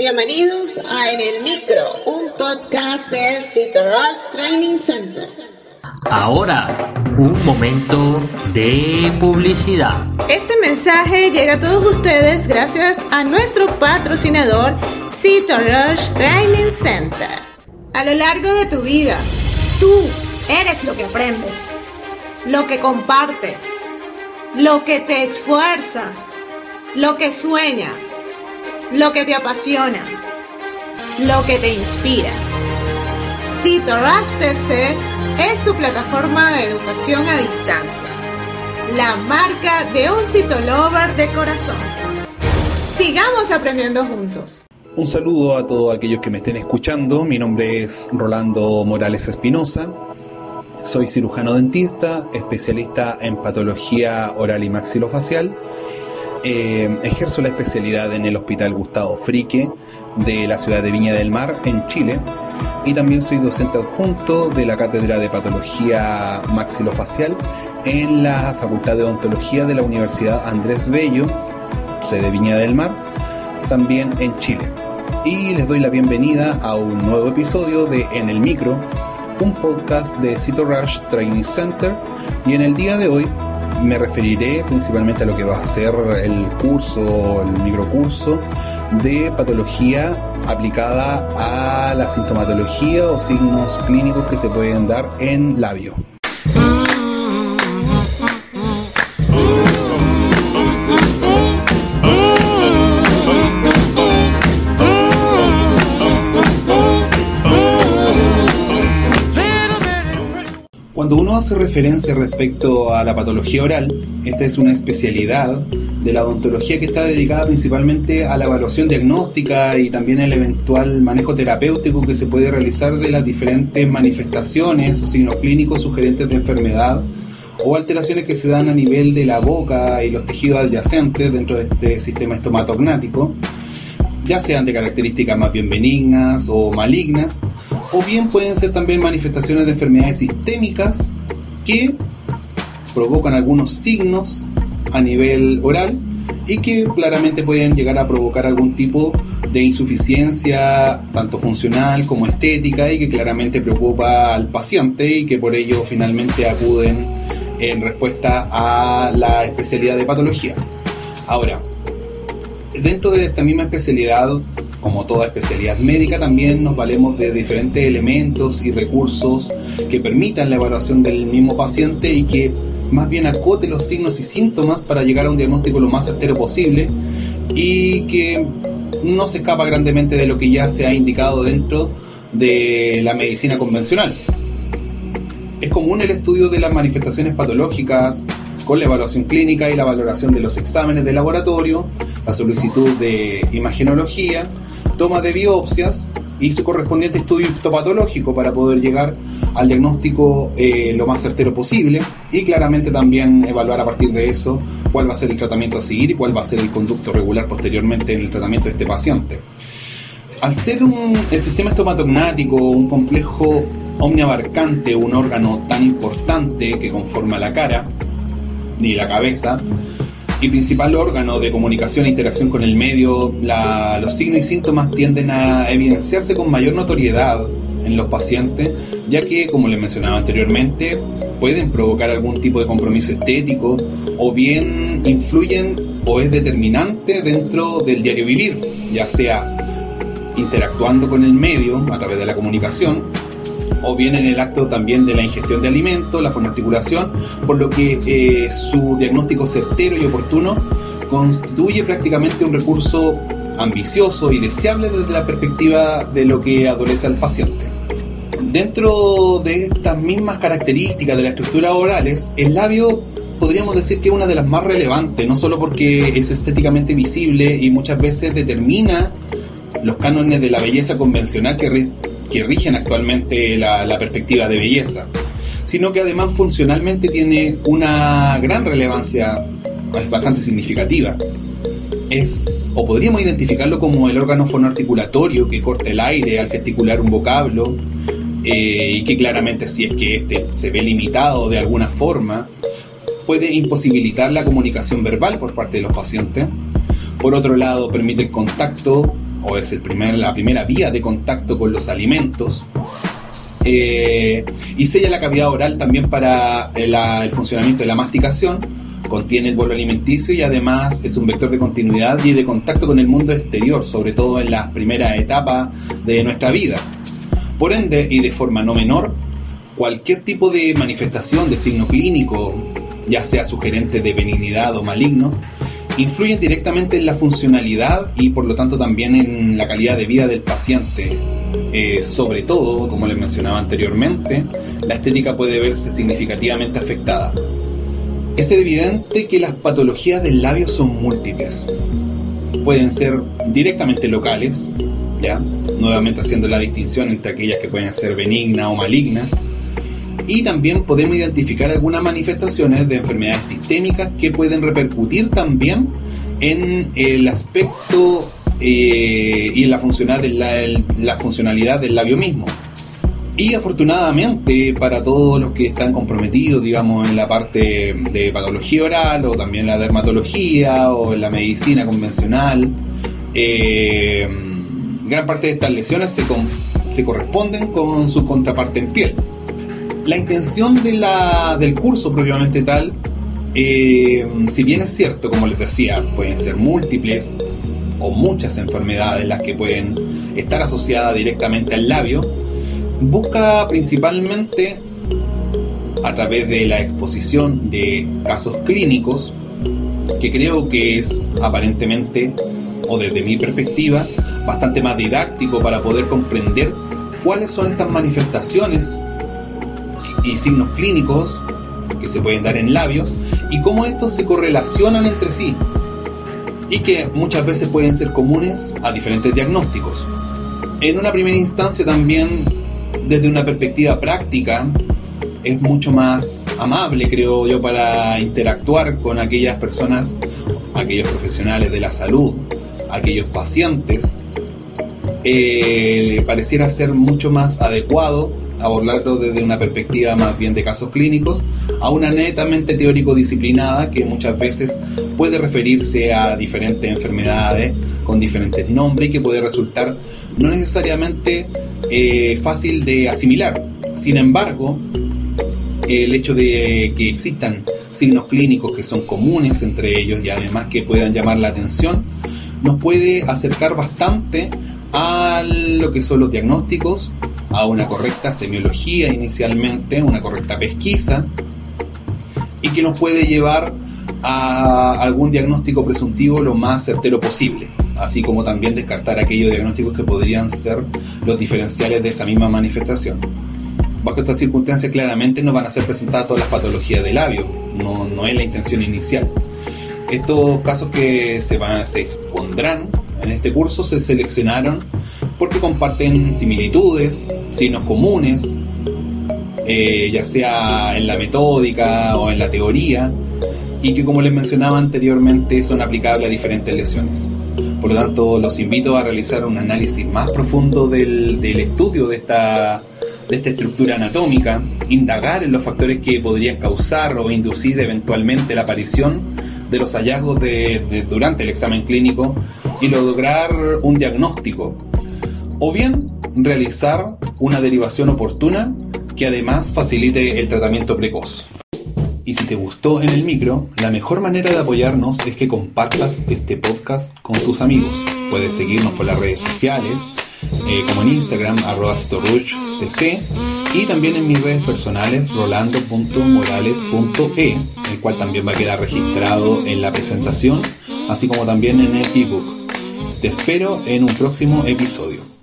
Bienvenidos a En el Micro, un podcast de Rush Training Center. Ahora, un momento de publicidad. Este mensaje llega a todos ustedes gracias a nuestro patrocinador Rush Training Center. A lo largo de tu vida, tú eres lo que aprendes, lo que compartes, lo que te esfuerzas, lo que sueñas lo que te apasiona, lo que te inspira. Rush TC es tu plataforma de educación a distancia, la marca de un citolover de corazón. Sigamos aprendiendo juntos. Un saludo a todos aquellos que me estén escuchando. Mi nombre es Rolando Morales Espinosa. Soy cirujano dentista, especialista en patología oral y maxilofacial eh, ejerzo la especialidad en el Hospital Gustavo Frique de la ciudad de Viña del Mar, en Chile. Y también soy docente adjunto de la Cátedra de Patología Maxilofacial en la Facultad de Odontología de la Universidad Andrés Bello, sede Viña del Mar, también en Chile. Y les doy la bienvenida a un nuevo episodio de En el Micro, un podcast de Rush Training Center. Y en el día de hoy me referiré principalmente a lo que va a ser el curso, el microcurso de patología aplicada a la sintomatología o signos clínicos que se pueden dar en labio. Cuando uno hace referencia respecto a la patología oral, esta es una especialidad de la odontología que está dedicada principalmente a la evaluación diagnóstica y también el eventual manejo terapéutico que se puede realizar de las diferentes manifestaciones o signos clínicos sugerentes de enfermedad o alteraciones que se dan a nivel de la boca y los tejidos adyacentes dentro de este sistema estomatognático, ya sean de características más bien benignas o malignas, o bien pueden ser también manifestaciones de enfermedades sistémicas que provocan algunos signos a nivel oral y que claramente pueden llegar a provocar algún tipo de insuficiencia tanto funcional como estética y que claramente preocupa al paciente y que por ello finalmente acuden en respuesta a la especialidad de patología. Ahora, dentro de esta misma especialidad como toda especialidad médica, también nos valemos de diferentes elementos y recursos que permitan la evaluación del mismo paciente y que más bien acote los signos y síntomas para llegar a un diagnóstico lo más certero posible y que no se escapa grandemente de lo que ya se ha indicado dentro de la medicina convencional. Es común el estudio de las manifestaciones patológicas con la evaluación clínica y la valoración de los exámenes de laboratorio, la solicitud de imagenología, toma de biopsias y su correspondiente estudio histopatológico para poder llegar al diagnóstico eh, lo más certero posible y claramente también evaluar a partir de eso cuál va a ser el tratamiento a seguir y cuál va a ser el conducto regular posteriormente en el tratamiento de este paciente. Al ser el sistema estomatognático un complejo omniabarcante, un órgano tan importante que conforma la cara ni la cabeza, y principal órgano de comunicación e interacción con el medio, los signos y síntomas tienden a evidenciarse con mayor notoriedad en los pacientes, ya que, como les mencionaba anteriormente, pueden provocar algún tipo de compromiso estético o bien influyen o es determinante dentro del diario vivir, ya sea interactuando con el medio a través de la comunicación o bien en el acto también de la ingestión de alimentos, la fonoarticulación, por lo que eh, su diagnóstico certero y oportuno constituye prácticamente un recurso ambicioso y deseable desde la perspectiva de lo que adolece al paciente. Dentro de estas mismas características de la estructura orales, el labio podríamos decir que es una de las más relevantes, no solo porque es estéticamente visible y muchas veces determina los cánones de la belleza convencional que, rigen actualmente la, perspectiva de belleza, sino que además funcionalmente tiene una gran relevancia, es bastante significativa. Es, o podríamos identificarlo como el órgano fonoarticulatorio que corta el aire al gesticular un vocablo eh, y que claramente si es que este se ve limitado de alguna forma, puede imposibilitar la comunicación verbal por parte de los pacientes. Por otro lado, permite el contacto o es el primer, la primera vía de contacto con los alimentos. Eh, y sella la cavidad oral también para el, el funcionamiento de la masticación, contiene el bolo alimenticio y además es un vector de continuidad y de contacto con el mundo exterior, sobre todo en la primera etapa de nuestra vida. Por ende, y de forma no menor, cualquier tipo de manifestación de signo clínico, ya sea sugerente de benignidad o maligno, influyen directamente en la funcionalidad y por lo tanto también en la calidad de vida del paciente. Eh, sobre todo, como les mencionaba anteriormente, la estética puede verse significativamente afectada. Es evidente que las patologías del labio son múltiples. Pueden ser directamente locales, ¿ya? nuevamente haciendo la distinción entre aquellas que pueden ser benigna o maligna, y también podemos identificar algunas manifestaciones de enfermedades sistémicas que pueden repercutir también en el aspecto eh, y en la, funcionalidad del labio mismo. Y afortunadamente para todos los que están comprometidos, digamos, en la parte de patología oral o también la dermatología o en la medicina convencional, eh, gran parte de estas lesiones se, se corresponden con su contraparte en piel la intención del curso propiamente tal, eh, si bien es cierto, como les decía, pueden ser múltiples o muchas enfermedades las que pueden estar asociadas directamente al labio, busca principalmente a través de la exposición de casos clínicos, que creo que es aparentemente, o desde mi perspectiva, bastante más didáctico para poder comprender cuáles son estas manifestaciones y signos clínicos que se pueden dar en labios y cómo estos se correlacionan entre sí y que muchas veces pueden ser comunes a diferentes diagnósticos. En una primera instancia también, desde una perspectiva práctica, es mucho más amable, creo yo, para interactuar con aquellas personas, aquellos profesionales de la salud, aquellos pacientes. Eh, pareciera ser mucho más adecuado abordarlo desde una perspectiva más bien de casos clínicos a una netamente teórico-disciplinada que muchas veces puede referirse a diferentes enfermedades con diferentes nombres y que puede resultar no necesariamente eh, fácil de asimilar. Sin embargo, el hecho de que existan signos clínicos que son comunes entre ellos y además que puedan llamar la atención, nos puede acercar bastante a lo que son los diagnósticos a una correcta semiología inicialmente, una correcta pesquisa, y que nos puede llevar a algún diagnóstico presuntivo lo más certero posible, así como también descartar aquellos diagnósticos que podrían ser los diferenciales de esa misma manifestación. Bajo estas circunstancias claramente no van a ser presentadas todas las patologías del labio, no, no es la intención inicial. Estos casos que se, van, se expondrán en este curso se seleccionaron porque comparten similitudes, signos comunes, eh, ya sea en la metódica o en la teoría, y que como les mencionaba anteriormente son aplicables a diferentes lesiones. Por lo tanto, los invito a realizar un análisis más profundo del, estudio de esta, de esta estructura anatómica, indagar en los factores que podrían causar o inducir eventualmente la aparición de los hallazgos de, durante el examen clínico y lograr un diagnóstico o bien realizar una derivación oportuna que además facilite el tratamiento precoz. Y si te gustó en el micro, la mejor manera de apoyarnos es que compartas este podcast con tus amigos. Puedes seguirnos por las redes sociales, eh, como en Instagram, arroba tc, y también en mis redes personales, rolando.morales.e, el cual también va a quedar registrado en la presentación, así como también en el ebook. Te espero en un próximo episodio.